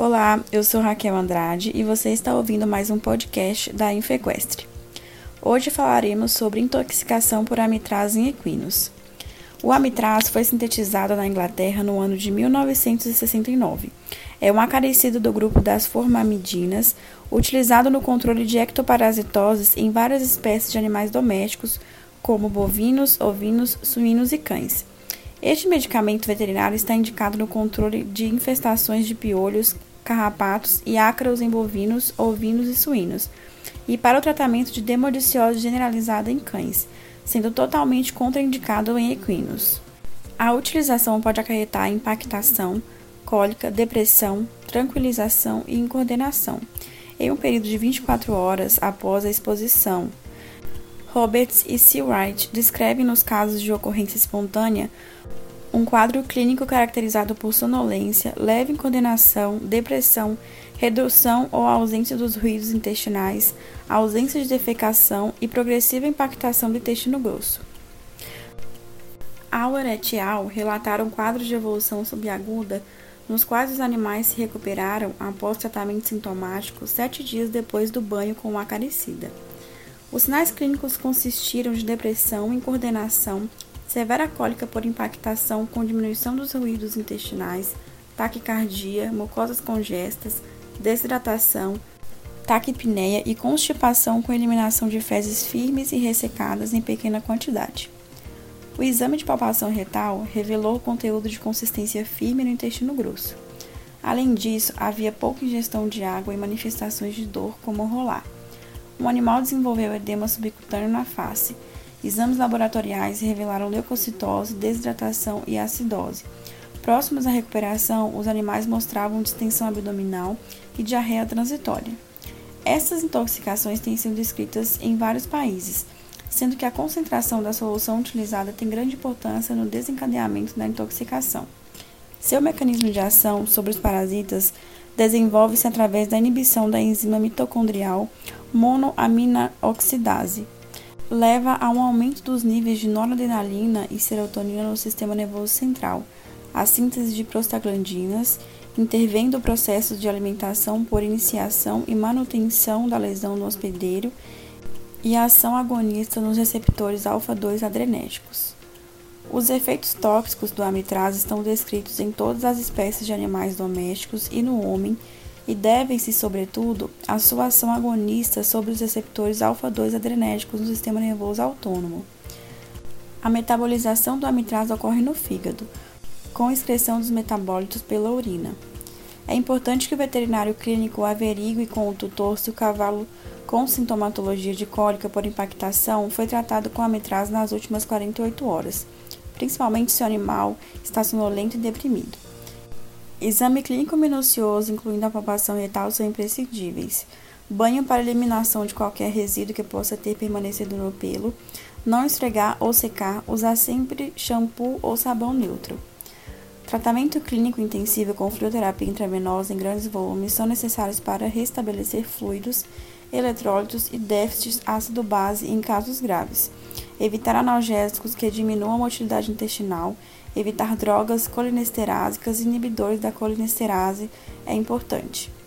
Olá, eu sou Raquel Andrade e você está ouvindo mais um podcast da Infequestre. Hoje falaremos sobre intoxicação por amitraz em equinos. O amitraz foi sintetizado na Inglaterra no ano de 1969. É um acaricido do grupo das formamidinas, utilizado no controle de ectoparasitoses em várias espécies de animais domésticos, como bovinos, ovinos, suínos e cães. Este medicamento veterinário está indicado no controle de infestações de piolhos, carrapatos e ácaros em bovinos, ovinos e suínos, e para o tratamento de demodiciose generalizada em cães, sendo totalmente contraindicado em equinos. A utilização pode acarretar impactação, cólica, depressão, tranquilização e incoordenação, em um período de 24 horas após a exposição. Roberts e Seawright descrevem nos casos de ocorrência espontânea um quadro clínico caracterizado por sonolência, leve incoordenação, depressão, redução ou ausência dos ruídos intestinais, ausência de defecação e progressiva impactação do intestino grosso. Auer et al. relataram quadros de evolução subaguda nos quais os animais se recuperaram após tratamento sintomático sete dias depois do banho com o acaricida. Os sinais clínicos consistiram de depressão, incoordenação, severa cólica por impactação com diminuição dos ruídos intestinais, taquicardia, mucosas congestas, desidratação, taquipneia e constipação com eliminação de fezes firmes e ressecadas em pequena quantidade. O exame de palpação retal revelou o conteúdo de consistência firme no intestino grosso. Além disso, havia pouca ingestão de água e manifestações de dor, como rolar. Um animal desenvolveu edema subcutâneo na face. Exames laboratoriais revelaram leucocitose, desidratação e acidose. Próximos à recuperação, os animais mostravam distensão abdominal e diarreia transitória. Essas intoxicações têm sido descritas em vários países, sendo que a concentração da solução utilizada tem grande importância no desencadeamento da intoxicação. Seu mecanismo de ação sobre os parasitas desenvolve-se através da inibição da enzima mitocondrial monoamina-oxidase. Leva a um aumento dos níveis de noradrenalina e serotonina no sistema nervoso central, a síntese de prostaglandinas, intervém do processo de alimentação por iniciação e manutenção da lesão no hospedeiro e a ação agonista nos receptores alfa-2 adrenérgicos. Os efeitos tóxicos do amitraz estão descritos em todas as espécies de animais domésticos e no homem e devem-se, sobretudo, à sua ação agonista sobre os receptores alfa-2 adrenérgicos no sistema nervoso autônomo. A metabolização do amitraz ocorre no fígado, com excreção dos metabólitos pela urina. É importante que o veterinário clínico averigue com o tutor se o cavalo com sintomatologia de cólica por impactação foi tratado com amitraz nas últimas 48 horas principalmente se o animal está sonolento e deprimido. Exame clínico minucioso, incluindo a palpação retal, são imprescindíveis. Banho para eliminação de qualquer resíduo que possa ter permanecido no pelo. Não esfregar ou secar. Usar sempre shampoo ou sabão neutro. Tratamento clínico intensivo com fluidoterapia intravenosa em grandes volumes são necessários para restabelecer fluidos, eletrólitos e déficits ácido-base em casos graves evitar analgésicos que diminuam a motilidade intestinal, evitar drogas colinesterásicas e inibidores da colinesterase é importante.